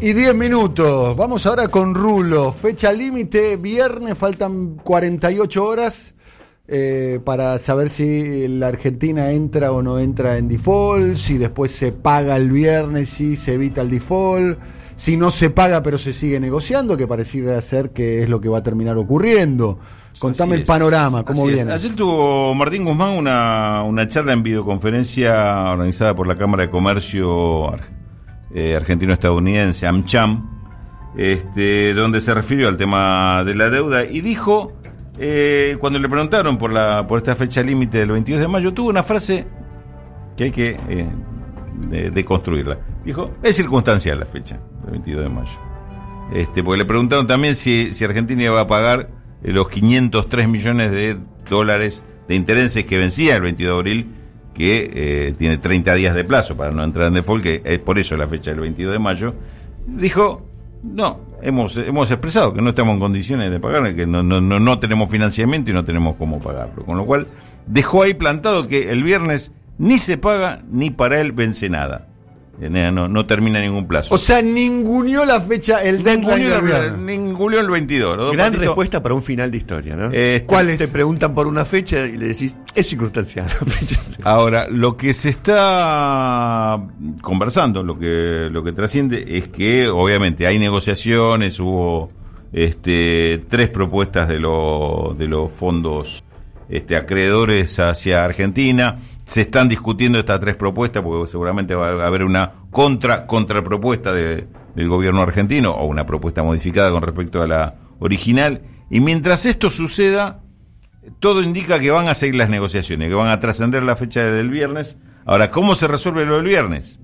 y 10 minutos. Vamos ahora con Rulo. Fecha límite, viernes, faltan 48 horas eh, para saber si la Argentina entra o no entra en default, si después se paga el viernes, si se evita el default, si no se paga pero se sigue negociando, que pareciera ser que es lo que va a terminar ocurriendo. Contame el panorama, ¿cómo viene? Ayer tuvo Martín Guzmán una, una charla en videoconferencia organizada por la Cámara de Comercio eh, argentino-estadounidense, AmCham, este, donde se refirió al tema de la deuda y dijo, eh, cuando le preguntaron por, la, por esta fecha límite del 22 de mayo, tuvo una frase que hay que eh, deconstruirla. Dijo, es circunstancial la fecha, del 22 de mayo. Este, porque le preguntaron también si, si Argentina iba a pagar los 503 millones de dólares de intereses que vencía el 22 de abril, que eh, tiene 30 días de plazo para no entrar en default, que es por eso la fecha del 22 de mayo, dijo, no, hemos, hemos expresado que no estamos en condiciones de pagar, que no, no, no, no tenemos financiamiento y no tenemos cómo pagarlo. Con lo cual, dejó ahí plantado que el viernes ni se paga ni para él vence nada. No, no termina ningún plazo. O sea, ninguneó la fecha, el deadline Ninguneó el 22. Gran respuesta para un final de historia, ¿no? Eh, ¿Cuál es? Te preguntan por una fecha y le decís, es circunstancial. Ahora, lo que se está conversando, lo que, lo que trasciende es que, obviamente, hay negociaciones, hubo este, tres propuestas de, de los fondos este, acreedores hacia Argentina se están discutiendo estas tres propuestas porque seguramente va a haber una contra contrapropuesta de, del gobierno argentino o una propuesta modificada con respecto a la original. Y mientras esto suceda todo indica que van a seguir las negociaciones que van a trascender la fecha del viernes. Ahora cómo se resuelve lo del viernes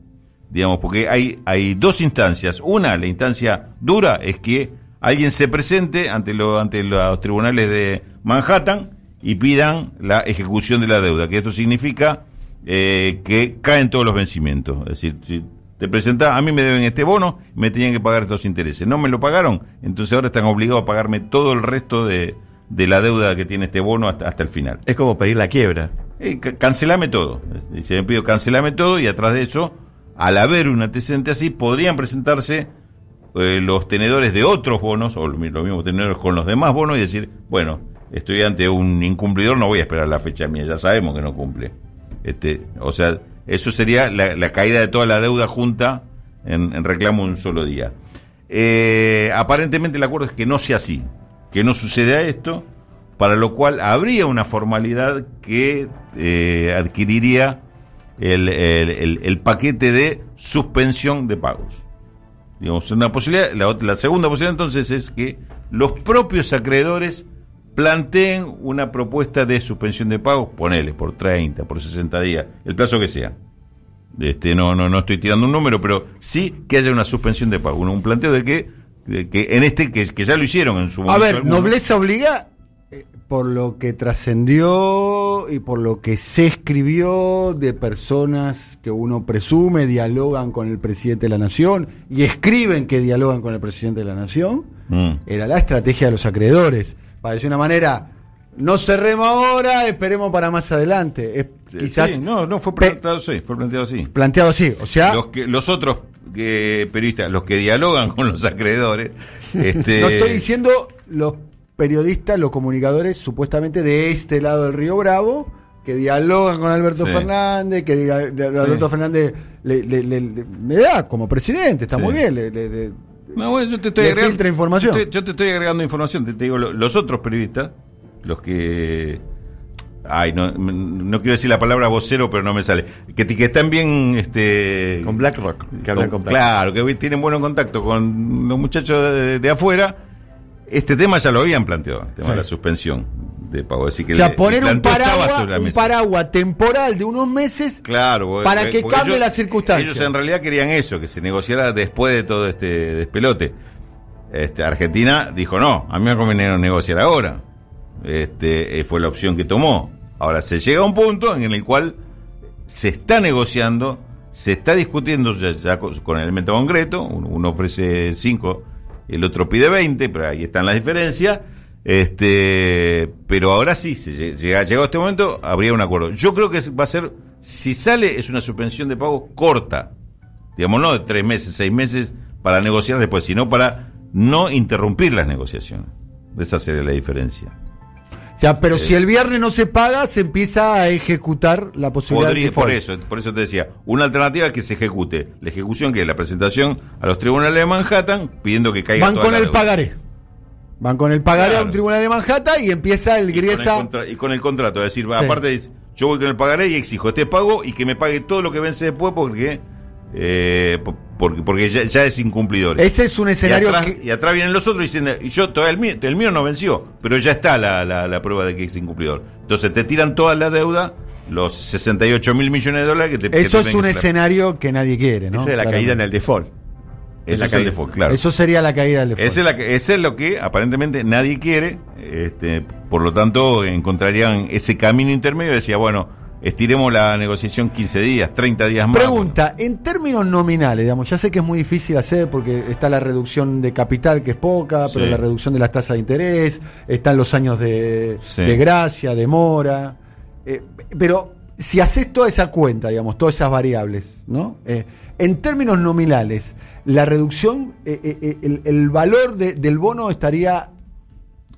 digamos porque hay hay dos instancias. Una la instancia dura es que alguien se presente ante lo, ante los tribunales de Manhattan y pidan la ejecución de la deuda, que esto significa eh, que caen todos los vencimientos. Es decir, si te presenta, a mí me deben este bono, me tenían que pagar estos intereses. No me lo pagaron, entonces ahora están obligados a pagarme todo el resto de, la deuda que tiene este bono hasta, hasta el final. Es como pedir la quiebra. Eh, cancelame todo. Se me pido cancelame todo y atrás de eso, al haber un antecedente así, podrían presentarse eh, los tenedores de otros bonos, o los mismos tenedores con los demás bonos, y decir, bueno, estoy ante un incumplidor, no voy a esperar la fecha mía, ya sabemos que no cumple. Este, o sea, eso sería la, caída de toda la deuda junta en, reclamo un solo día. Eh, aparentemente el acuerdo es que no sea así, que no suceda esto, para lo cual habría una formalidad que eh, adquiriría el, paquete de suspensión de pagos. Digamos, una posibilidad, la segunda posibilidad entonces es que los propios acreedores planteen una propuesta de suspensión de pagos, ponele, por 30, por 60 días, el plazo que sea. Este, no, no, no estoy tirando un número, pero sí que haya una suspensión de pago, un planteo de que, que en este, que, que, ya lo hicieron en su momento. A ver, nobleza obliga, eh, por lo que trascendió y por lo que se escribió de personas que uno presume dialogan con el presidente de la nación y escriben que dialogan con el presidente de la nación, mm. era la estrategia de los acreedores para decir una manera, no cerremos ahora, esperemos para más adelante. quizás no, no fue planteado así, fue planteado así. Planteado así, o sea, los que los otros que, periodistas, los que dialogan con los acreedores, este... no estoy diciendo los periodistas, los comunicadores supuestamente de este lado del Río Bravo que dialogan con Alberto Fernández, que Alberto Fernández le, da como presidente, está muy bien, le, no, bueno, yo te estoy agregando información. Yo te, estoy agregando información. Te, digo, los otros periodistas, los que. Ay, no, no quiero decir la palabra vocero, pero no me sale. Que, que están bien. Este, con BlackRock. Que hablan con, Claro, que tienen buen contacto con los muchachos de, afuera. Este tema ya lo habían planteado, el tema de la suspensión o sea, poner un paraguas, temporal de unos meses claro, para que cambie las circunstancias. Ellos en realidad querían eso, que se negociara después de todo este despelote. Este, Argentina dijo, no, a mí me conviene negociar ahora. Este, eh, fue la opción que tomó. Ahora se llega a un punto en el cual se está negociando, se está discutiendo ya, con, el elemento concreto, uno, ofrece 5, el otro pide 20, pero ahí están las diferencias este, pero ahora sí, se llega, llegado este momento, habría un acuerdo. Yo creo que va a ser, si sale, es una suspensión de pago corta. Digamos, no de tres meses, seis meses, para negociar después, sino para no interrumpir las negociaciones. Esa sería la diferencia. O sea, pero si el viernes no se paga, se empieza a ejecutar la posibilidad de Por eso, por eso te decía, una alternativa es que se ejecute. La ejecución que es la presentación a los tribunales de Manhattan pidiendo que caiga Van con el pagaré. Van con el pagaré a un tribunal de Manhattan y empieza el Griesa. Y con el, contrato, es decir, aparte dice, yo voy con el pagaré y exijo este pago y que me pague todo lo que vence después porque eh, porque, porque ya, es incumplidor. Ese es un escenario. Y atrás, vienen los otros diciendo, y yo todavía el mío, el mío no venció, pero ya está la, la, prueba de que es incumplidor. Entonces te tiran toda la deuda, los 68 mil millones de dólares que te Eso es un escenario que nadie quiere, ¿no? Esa es la caída en el default. Es la caída, default, claro. Eso sería la caída del default. Ese es, lo que aparentemente nadie quiere, este, por lo tanto encontrarían ese camino intermedio decía, bueno, estiremos la negociación 15 días, 30 días más. Pregunta, en términos nominales, digamos, ya sé que es muy difícil hacer porque está la reducción de capital que es poca, pero la reducción de las tasas de interés, están los años de, gracia, de mora, eh, pero si haces toda esa cuenta, digamos, todas esas variables, ¿no? Eh, en términos nominales, la reducción, eh, el, el, valor del bono estaría,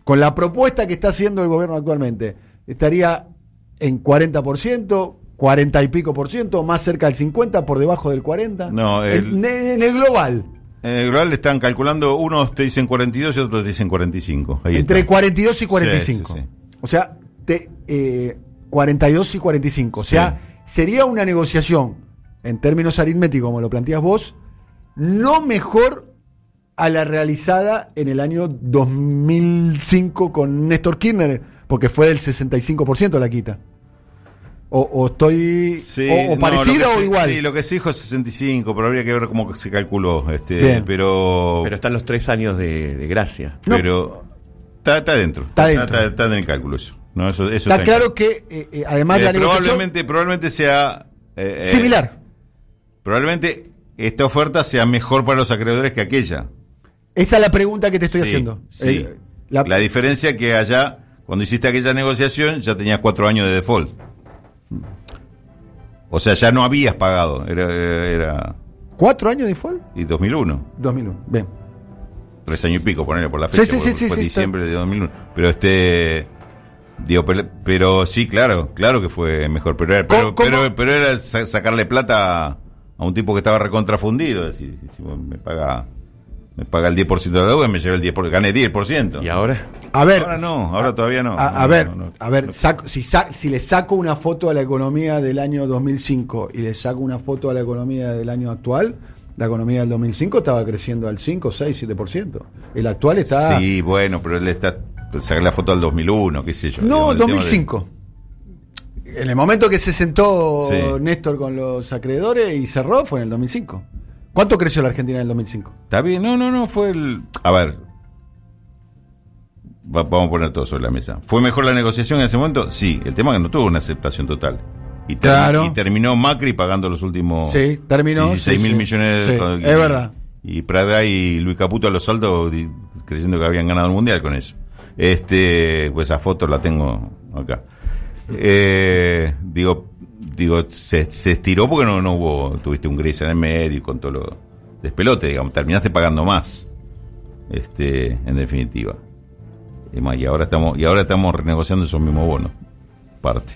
con la propuesta que está haciendo el gobierno actualmente, estaría en 40%, 40 y pico por ciento, más cerca del 50, por debajo del 40. No, en, el global. En el global están calculando, unos te dicen 42 y otros te dicen 45. Entre 42 y 45. O sea, te, eh, 42 y 45. O sea, sería una negociación, en términos aritméticos, como lo planteas vos, no mejor a la realizada en el año 2005 con Néstor Kirchner porque fue del 65% la quita. O, estoy o, parecido o igual. Sí, lo que se dijo es 65, pero habría que ver cómo se calculó. Este, pero pero están los tres años de, gracia. Pero está, está dentro. Está, está, en el cálculo eso. No, eso, está, claro que eh, eh, además de la eh, probablemente probablemente sea similar. probablemente esta oferta sea mejor para los acreedores que aquella. Esa es la pregunta que te estoy haciendo. Sí. la, la diferencia que allá cuando hiciste aquella negociación ya tenías cuatro años de default. O sea, ya no habías pagado. Era, ¿Cuatro años de default? Y 2001. 2001, bien. Tres años y pico, ponerle por la fecha. Sí, sí, sí, fue diciembre de 2001. Pero este... Digo, pero, sí, claro, claro que fue mejor. Pero era, pero, pero, era sacarle plata a un tipo que estaba recontrafundido. Si, si me paga me paga el 10% de la deuda y me lleva el 10%, gané 10%. ¿Y ahora? A ver. Ahora no, ahora todavía no. A, ver, a ver, si, si le saco una foto a la economía del año 2005 y le saco una foto a la economía del año actual, la economía del 2005 estaba creciendo al 5, 6, 7%. El actual está... Sí, bueno, pero él está... Sacar la foto al 2001, qué sé yo. No, 2005. En el momento que se sentó Néstor con los acreedores y cerró fue en el 2005. ¿Cuánto creció la Argentina en el 2005? Está bien, no, no, no, fue el... A ver, vamos a poner todo sobre la mesa. ¿Fue mejor la negociación en ese momento? Sí, el tema es que no tuvo una aceptación total. Y, terminó Macri pagando los últimos sí, terminó, 16 mil millones de. Es verdad. Y Prada y Luis Caputo a los saldos creyendo que habían ganado el mundial con eso. Este, pues esa foto la tengo acá. Eh, digo, digo, se, se estiró porque no, no hubo, tuviste un gris en el medio y con todo lo despelote, digamos, terminaste pagando más, este, en definitiva. Y ahora estamos, y ahora estamos renegociando esos mismos bonos, parte.